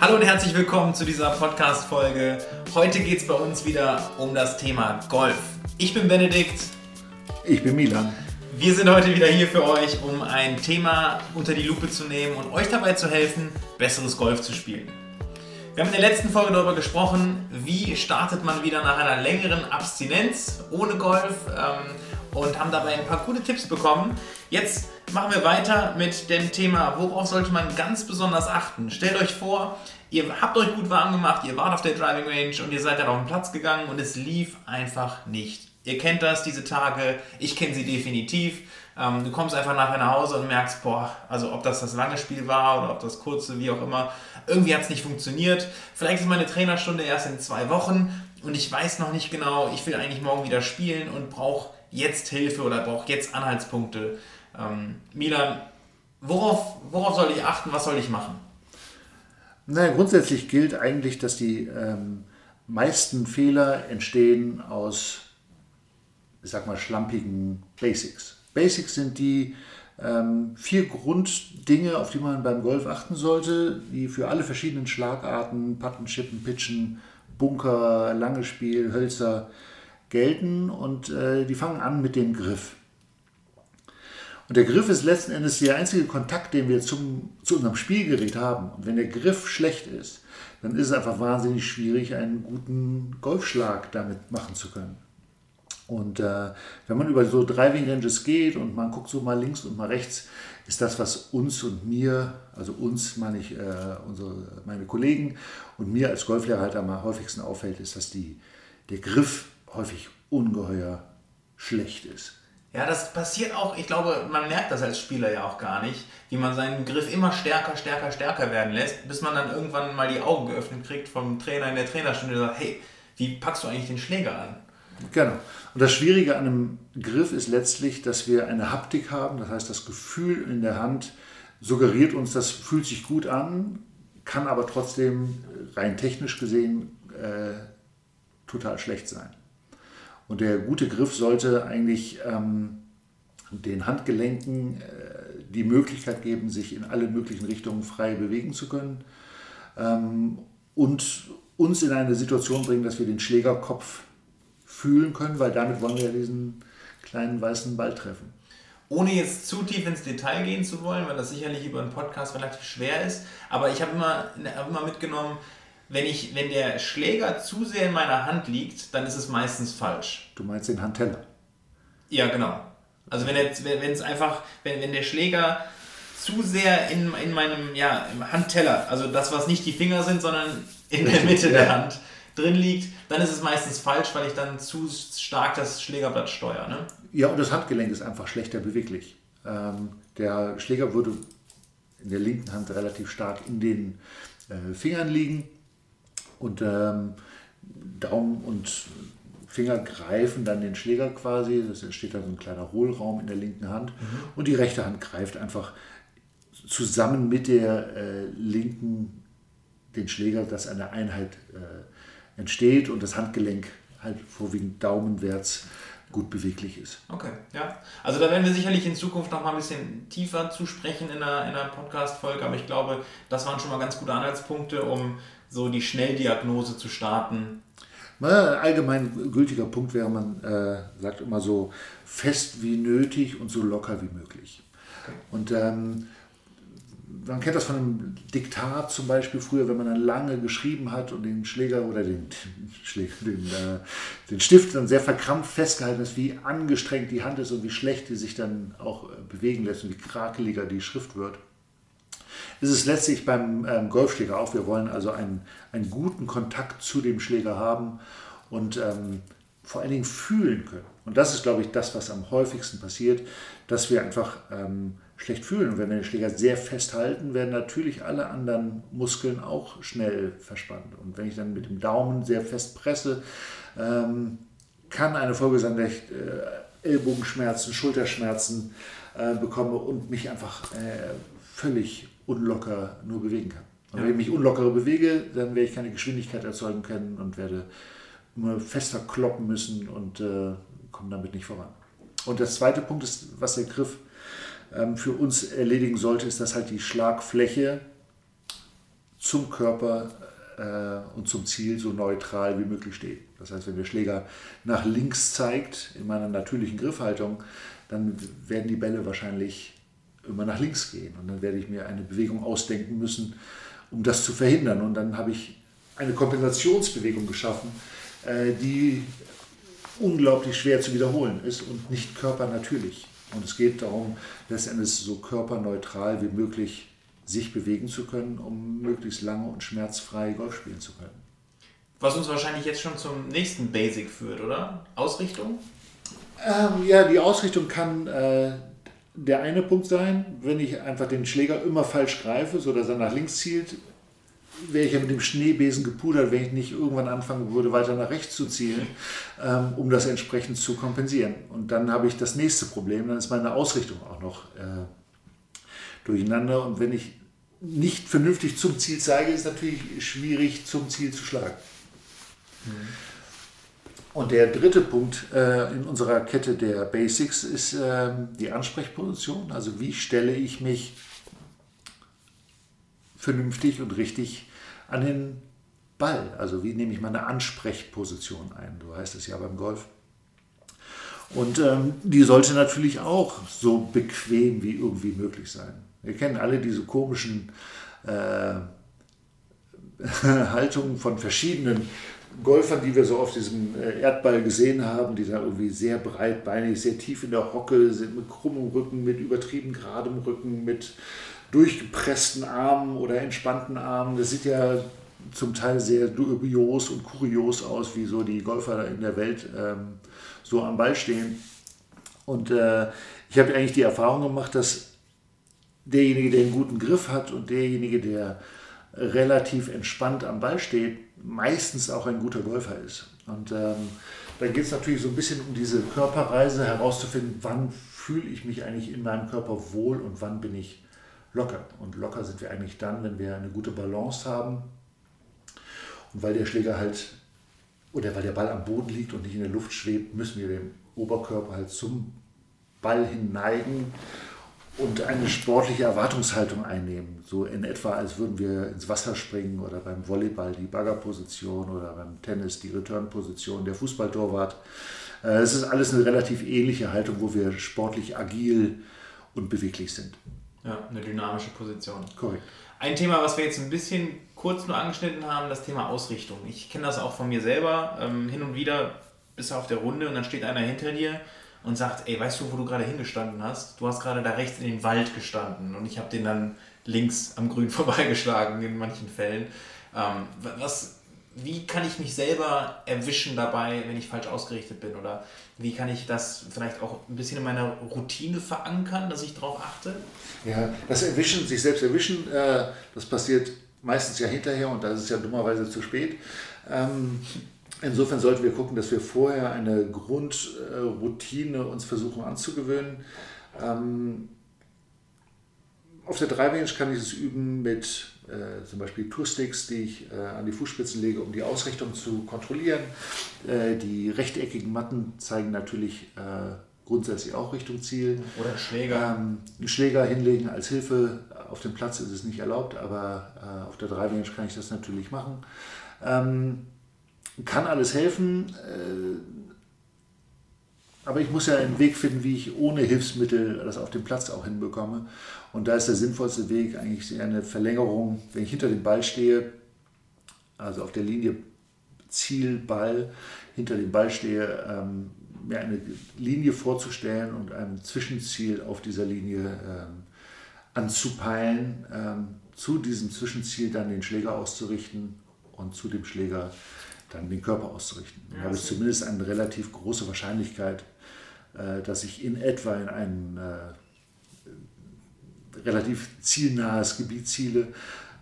Hallo und herzlich willkommen zu dieser Podcast-Folge. Heute geht es bei uns wieder um das Thema Golf. Ich bin Benedikt. Ich bin Milan. Wir sind heute wieder hier für euch, um ein Thema unter die Lupe zu nehmen und euch dabei zu helfen, besseres Golf zu spielen. Wir haben in der letzten Folge darüber gesprochen, wie startet man wieder nach einer längeren Abstinenz ohne Golf ähm, und haben dabei ein paar gute Tipps bekommen. Jetzt machen wir weiter mit dem Thema, worauf sollte man ganz besonders achten. Stellt euch vor, ihr habt euch gut warm gemacht, ihr wart auf der Driving Range und ihr seid dann auf den Platz gegangen und es lief einfach nicht. Ihr kennt das, diese Tage, ich kenne sie definitiv. Ähm, du kommst einfach nachher nach Hause und merkst, boah, also ob das das lange Spiel war oder ob das kurze, wie auch immer, irgendwie hat es nicht funktioniert. Vielleicht ist meine Trainerstunde erst in zwei Wochen und ich weiß noch nicht genau, ich will eigentlich morgen wieder spielen und brauche jetzt Hilfe oder brauche jetzt Anhaltspunkte. Ähm, Milan, worauf, worauf soll ich achten, was soll ich machen? Naja, grundsätzlich gilt eigentlich, dass die ähm, meisten Fehler entstehen aus, ich sag mal, schlampigen Basics. Basics sind die ähm, vier Grunddinge, auf die man beim Golf achten sollte, die für alle verschiedenen Schlagarten, Putten, Chippen, Pitchen, Bunker, langes Spiel, Hölzer gelten und äh, die fangen an mit dem Griff. Und der Griff ist letzten Endes der einzige Kontakt, den wir zum, zu unserem Spielgerät haben. Und wenn der Griff schlecht ist, dann ist es einfach wahnsinnig schwierig, einen guten Golfschlag damit machen zu können. Und äh, wenn man über so Driving Ranges geht und man guckt so mal links und mal rechts, ist das, was uns und mir, also uns meine ich, äh, unsere, meine Kollegen und mir als Golflehrer halt am häufigsten auffällt, ist, dass die, der Griff häufig ungeheuer schlecht ist. Ja, das passiert auch, ich glaube, man merkt das als Spieler ja auch gar nicht, wie man seinen Griff immer stärker, stärker, stärker werden lässt, bis man dann irgendwann mal die Augen geöffnet kriegt vom Trainer in der Trainerstunde und sagt, hey, wie packst du eigentlich den Schläger an? Genau. Und das Schwierige an einem Griff ist letztlich, dass wir eine Haptik haben, das heißt, das Gefühl in der Hand suggeriert uns, das fühlt sich gut an, kann aber trotzdem rein technisch gesehen äh, total schlecht sein. Und der gute Griff sollte eigentlich ähm, den Handgelenken äh, die Möglichkeit geben, sich in alle möglichen Richtungen frei bewegen zu können ähm, und uns in eine Situation bringen, dass wir den Schlägerkopf fühlen können, weil damit wollen wir ja diesen kleinen weißen Ball treffen. Ohne jetzt zu tief ins Detail gehen zu wollen, weil das sicherlich über einen Podcast relativ schwer ist, aber ich habe immer, hab immer mitgenommen, wenn, ich, wenn der Schläger zu sehr in meiner Hand liegt, dann ist es meistens falsch. Du meinst den Handteller? Ja, genau. Also wenn, es wenn einfach, wenn, wenn der Schläger zu sehr in, in meinem ja, im Handteller, also das, was nicht die Finger sind, sondern in der Mitte der Hand drin liegt, dann ist es meistens falsch, weil ich dann zu stark das Schlägerblatt steuere. Ne? Ja, und das Handgelenk ist einfach schlechter beweglich. Ähm, der Schläger würde in der linken Hand relativ stark in den äh, Fingern liegen und ähm, Daumen und Finger greifen dann den Schläger quasi, das entsteht dann so ein kleiner Hohlraum in der linken Hand mhm. und die rechte Hand greift einfach zusammen mit der äh, linken den Schläger, dass eine Einheit äh, entsteht und das Handgelenk halt vorwiegend daumenwärts gut beweglich ist. Okay, ja. Also da werden wir sicherlich in Zukunft noch mal ein bisschen tiefer zu sprechen in einer, in einer Podcast-Folge, aber ich glaube, das waren schon mal ganz gute Anhaltspunkte, um so die Schnelldiagnose zu starten? Allgemein gültiger Punkt wäre, man äh, sagt immer so fest wie nötig und so locker wie möglich. Okay. Und ähm, man kennt das von einem Diktat zum Beispiel früher, wenn man dann lange geschrieben hat und den Schläger oder den, den, äh, den Stift dann sehr verkrampft festgehalten ist, wie angestrengt die Hand ist und wie schlecht die sich dann auch äh, bewegen lässt und wie krakeliger die Schrift wird ist es letztlich beim ähm, Golfschläger auch. Wir wollen also einen, einen guten Kontakt zu dem Schläger haben und ähm, vor allen Dingen fühlen können. Und das ist, glaube ich, das, was am häufigsten passiert, dass wir einfach ähm, schlecht fühlen. Und wenn wir den Schläger sehr festhalten, werden natürlich alle anderen Muskeln auch schnell verspannt. Und wenn ich dann mit dem Daumen sehr fest presse, ähm, kann eine Folge sein, äh, Ellbogenschmerzen, Schulterschmerzen, äh, bekomme und mich einfach äh, völlig unlocker nur bewegen kann. Und ja. wenn ich mich unlocker bewege, dann werde ich keine Geschwindigkeit erzeugen können und werde immer fester kloppen müssen und äh, komme damit nicht voran. Und der zweite Punkt ist, was der Griff für uns erledigen sollte, ist, dass halt die Schlagfläche zum Körper äh, und zum Ziel so neutral wie möglich steht. Das heißt, wenn der Schläger nach links zeigt in meiner natürlichen Griffhaltung, dann werden die Bälle wahrscheinlich immer nach links gehen. Und dann werde ich mir eine Bewegung ausdenken müssen, um das zu verhindern. Und dann habe ich eine Kompensationsbewegung geschaffen, äh, die unglaublich schwer zu wiederholen ist und nicht körpernatürlich. Und es geht darum, letztendlich so körperneutral wie möglich sich bewegen zu können, um möglichst lange und schmerzfrei Golf spielen zu können. Was uns wahrscheinlich jetzt schon zum nächsten Basic führt, oder? Ausrichtung? Ähm, ja, die Ausrichtung kann äh, der eine Punkt sein. Wenn ich einfach den Schläger immer falsch greife, sodass er nach links zielt, wäre ich ja mit dem Schneebesen gepudert, wenn ich nicht irgendwann anfangen würde, weiter nach rechts zu zielen, ähm, um das entsprechend zu kompensieren. Und dann habe ich das nächste Problem, dann ist meine Ausrichtung auch noch äh, durcheinander. Und wenn ich nicht vernünftig zum Ziel zeige, ist es natürlich schwierig, zum Ziel zu schlagen. Mhm. Und der dritte Punkt äh, in unserer Kette der Basics ist äh, die Ansprechposition. Also wie stelle ich mich vernünftig und richtig an den Ball? Also wie nehme ich meine Ansprechposition ein? Du heißt es ja beim Golf. Und ähm, die sollte natürlich auch so bequem wie irgendwie möglich sein. Wir kennen alle diese komischen äh, Haltungen von verschiedenen Golfern, die wir so auf diesem äh, Erdball gesehen haben, die da irgendwie sehr breitbeinig, sehr tief in der Hocke sind, mit krummem Rücken, mit übertrieben geradem Rücken, mit durchgepressten Armen oder entspannten Armen. Das sieht ja zum Teil sehr dubios und kurios aus, wie so die Golfer in der Welt ähm, so am Ball stehen. Und äh, ich habe eigentlich die Erfahrung gemacht, dass derjenige, der einen guten Griff hat und derjenige, der relativ entspannt am Ball steht, meistens auch ein guter Golfer ist. Und ähm, dann geht es natürlich so ein bisschen um diese Körperreise herauszufinden, wann fühle ich mich eigentlich in meinem Körper wohl und wann bin ich locker. Und locker sind wir eigentlich dann, wenn wir eine gute Balance haben und weil der Schläger halt oder weil der Ball am Boden liegt und nicht in der Luft schwebt, müssen wir den Oberkörper halt zum Ball hin neigen und eine sportliche Erwartungshaltung einnehmen. So in etwa, als würden wir ins Wasser springen oder beim Volleyball die Baggerposition oder beim Tennis die Returnposition, der Fußballtorwart. Äh, es ist alles eine relativ ähnliche Haltung, wo wir sportlich agil und beweglich sind. Ja, eine dynamische Position. Korrekt. Ein Thema, was wir jetzt ein bisschen kurz nur angeschnitten haben, das Thema Ausrichtung. Ich kenne das auch von mir selber. Ähm, hin und wieder bist du auf der Runde und dann steht einer hinter dir und sagt, ey, weißt du, wo du gerade hingestanden hast? Du hast gerade da rechts in den Wald gestanden und ich habe den dann links am Grün vorbeigeschlagen in manchen Fällen. Ähm, was, wie kann ich mich selber erwischen dabei, wenn ich falsch ausgerichtet bin? Oder wie kann ich das vielleicht auch ein bisschen in meiner Routine verankern, dass ich darauf achte? Ja, das Erwischen, sich selbst erwischen, äh, das passiert meistens ja hinterher und da ist es ja dummerweise zu spät. Ähm, Insofern sollten wir gucken, dass wir vorher eine Grundroutine uns versuchen anzugewöhnen. Ähm, auf der Driving kann ich es üben mit äh, zum Beispiel Toursticks, die ich äh, an die Fußspitzen lege, um die Ausrichtung zu kontrollieren. Äh, die rechteckigen Matten zeigen natürlich äh, grundsätzlich auch Richtung Ziel. Oder einen Schläger. Ähm, einen Schläger hinlegen als Hilfe. Auf dem Platz ist es nicht erlaubt, aber äh, auf der Driving kann ich das natürlich machen. Ähm, kann alles helfen, äh, aber ich muss ja einen Weg finden, wie ich ohne Hilfsmittel das auf dem Platz auch hinbekomme. Und da ist der sinnvollste Weg eigentlich eine Verlängerung, wenn ich hinter dem Ball stehe, also auf der Linie Zielball, hinter dem Ball stehe, ähm, mir eine Linie vorzustellen und ein Zwischenziel auf dieser Linie ähm, anzupeilen, ähm, zu diesem Zwischenziel dann den Schläger auszurichten und zu dem Schläger dann den Körper auszurichten. Dann ja, habe ich zumindest eine relativ große Wahrscheinlichkeit, äh, dass ich in etwa in ein äh, relativ zielnahes Gebiet ziele.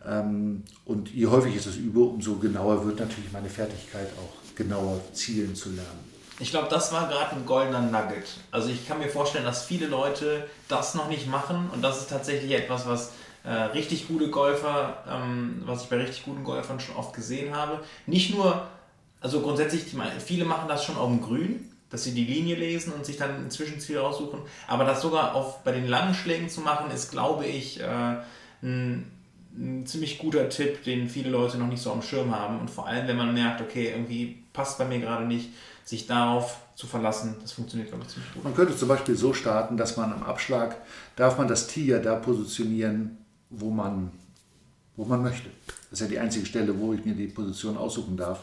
Ähm, und je häufiger ich das übe, umso genauer wird natürlich meine Fertigkeit auch genauer zielen zu lernen. Ich glaube, das war gerade ein goldener Nugget. Also ich kann mir vorstellen, dass viele Leute das noch nicht machen und das ist tatsächlich etwas, was äh, richtig gute Golfer, ähm, was ich bei richtig guten Golfern schon oft gesehen habe. Nicht nur, also grundsätzlich, viele machen das schon auf dem Grün, dass sie die Linie lesen und sich dann ein Zwischenziel raussuchen. Aber das sogar auf, bei den langen Schlägen zu machen, ist, glaube ich, äh, ein, ein, ziemlich guter Tipp, den viele Leute noch nicht so am Schirm haben. Und vor allem, wenn man merkt, okay, irgendwie passt bei mir gerade nicht, sich darauf zu verlassen, das funktioniert, glaube ich, ziemlich gut. Man könnte zum Beispiel so starten, dass man am Abschlag, darf man das Tier da positionieren, wo man, wo man möchte. Das ist ja die einzige Stelle, wo ich mir die Position aussuchen darf.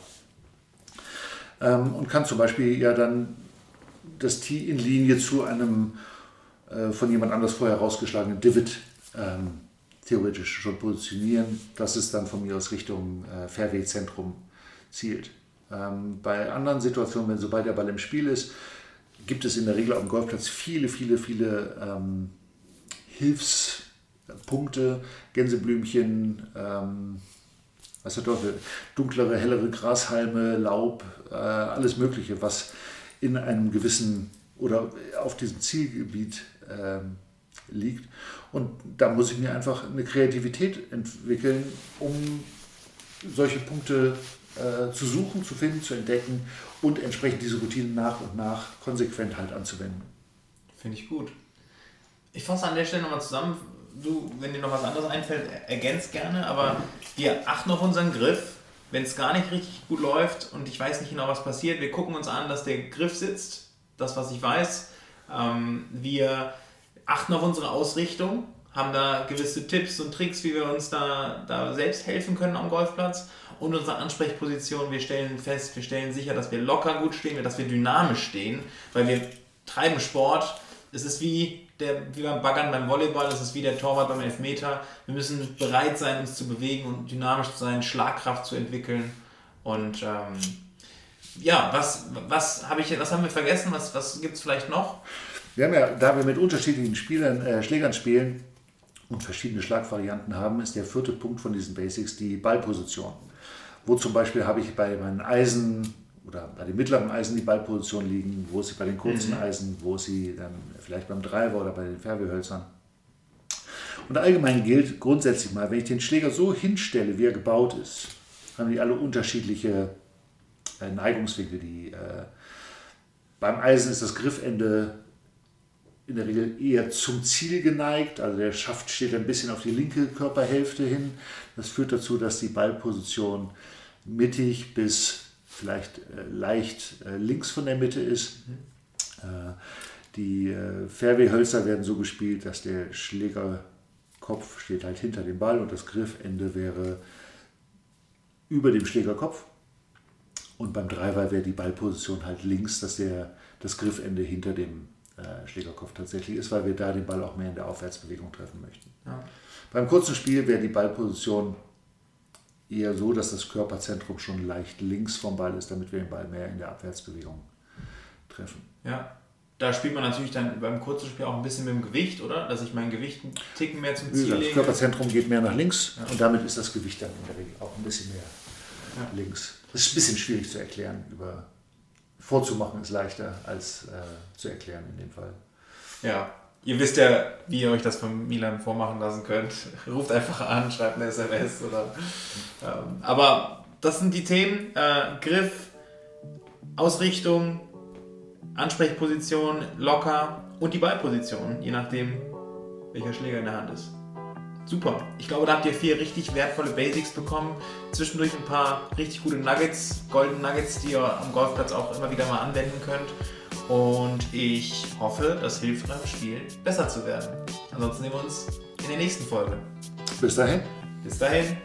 Ähm, und kann zum Beispiel ja dann das Tee in Linie zu einem äh, von jemand anders vorher rausgeschlagenen Divid ähm, theoretisch schon positionieren, dass es dann von mir aus Richtung äh, Fairway-Zentrum zielt. Ähm, bei anderen Situationen, wenn sobald der Ball im Spiel ist, gibt es in der Regel auf dem Golfplatz viele, viele, viele ähm, Hilfspunkte, Gänseblümchen, ähm, was der Teufel, dunklere, hellere Grashalme, Laub, äh, alles Mögliche, was in einem gewissen oder auf diesem Zielgebiet äh, liegt. Und da muss ich mir einfach eine Kreativität entwickeln, um solche Punkte äh, zu suchen, zu finden, zu entdecken und entsprechend diese Routinen nach und nach konsequent halt anzuwenden. Finde ich gut. Ich fasse an der Stelle nochmal zusammen du, wenn dir noch was anderes einfällt, ergänzt gerne, aber wir achten auf unseren Griff. Wenn es gar nicht richtig gut läuft und ich weiß nicht genau, was passiert, wir gucken uns an, dass der Griff sitzt, das, was ich weiß. Ähm, wir achten auf unsere Ausrichtung, haben da gewisse Tipps und Tricks, wie wir uns da, da selbst helfen können am Golfplatz. Und unsere Ansprechposition, wir stellen fest, wir stellen sicher, dass wir locker gut stehen, dass wir dynamisch stehen, weil wir treiben Sport. Es ist wie der, wie beim Baggern beim Volleyball, das ist wie der Torwart beim Elfmeter. Wir müssen bereit sein, uns zu bewegen und dynamisch zu sein, Schlagkraft zu entwickeln. Und ähm, ja, was, was, hab ich, was haben wir vergessen? Was, was gibt es vielleicht noch? Wir haben ja, da wir mit unterschiedlichen Spielern, äh, Schlägern spielen und verschiedene Schlagvarianten haben, ist der vierte Punkt von diesen Basics die Ballposition. Wo zum Beispiel habe ich bei meinen Eisen oder bei den mittleren Eisen die Ballposition liegen, wo sie bei den kurzen mhm. Eisen, wo sie dann vielleicht beim Driver oder bei den Fairway-Hölzern. Und allgemein gilt grundsätzlich mal, wenn ich den Schläger so hinstelle, wie er gebaut ist, haben die alle unterschiedliche äh, Neigungswinkel. Die, äh, beim Eisen ist das Griffende in der Regel eher zum Ziel geneigt, also der Schaft steht ein bisschen auf die linke Körperhälfte hin. Das führt dazu, dass die Ballposition mittig bis vielleicht äh, leicht äh, links von der Mitte ist. Mhm. Äh, die Fairway-Hölzer werden so gespielt, dass der Schlägerkopf steht halt hinter dem Ball und das Griffende wäre über dem Schlägerkopf. Und beim Driver wäre die Ballposition halt links, dass der, das Griffende hinter dem äh, Schlägerkopf tatsächlich ist, weil wir da den Ball auch mehr in der Aufwärtsbewegung treffen möchten. Ja. Beim kurzen Spiel wäre die Ballposition eher so, dass das Körperzentrum schon leicht links vom Ball ist, damit wir den Ball mehr in der Abwärtsbewegung treffen. Ja, da spielt man natürlich dann beim kurzen Spiel auch ein bisschen mit dem Gewicht, oder? Dass ich mein Gewicht einen Ticken mehr zum Ziel lege. Das Körperzentrum geht mehr nach links ja. und damit ist das Gewicht dann in der Regel auch ein bisschen mehr ja. links. Das ist ein bisschen schwierig zu erklären. Über vorzumachen ist leichter als äh, zu erklären in dem Fall. Ja, Ihr wisst ja, wie ihr euch das von Milan vormachen lassen könnt. Ruft einfach an, schreibt eine SMS oder. Ähm, aber das sind die Themen: äh, Griff, Ausrichtung, Ansprechposition, locker und die Ballposition, je nachdem, welcher Schläger in der Hand ist. Super. Ich glaube, da habt ihr vier richtig wertvolle Basics bekommen. Zwischendurch ein paar richtig gute Nuggets, Golden Nuggets, die ihr am Golfplatz auch immer wieder mal anwenden könnt. Und ich hoffe, das hilft beim Spiel besser zu werden. Ansonsten sehen wir uns in der nächsten Folge. Bis dahin. Bis dahin.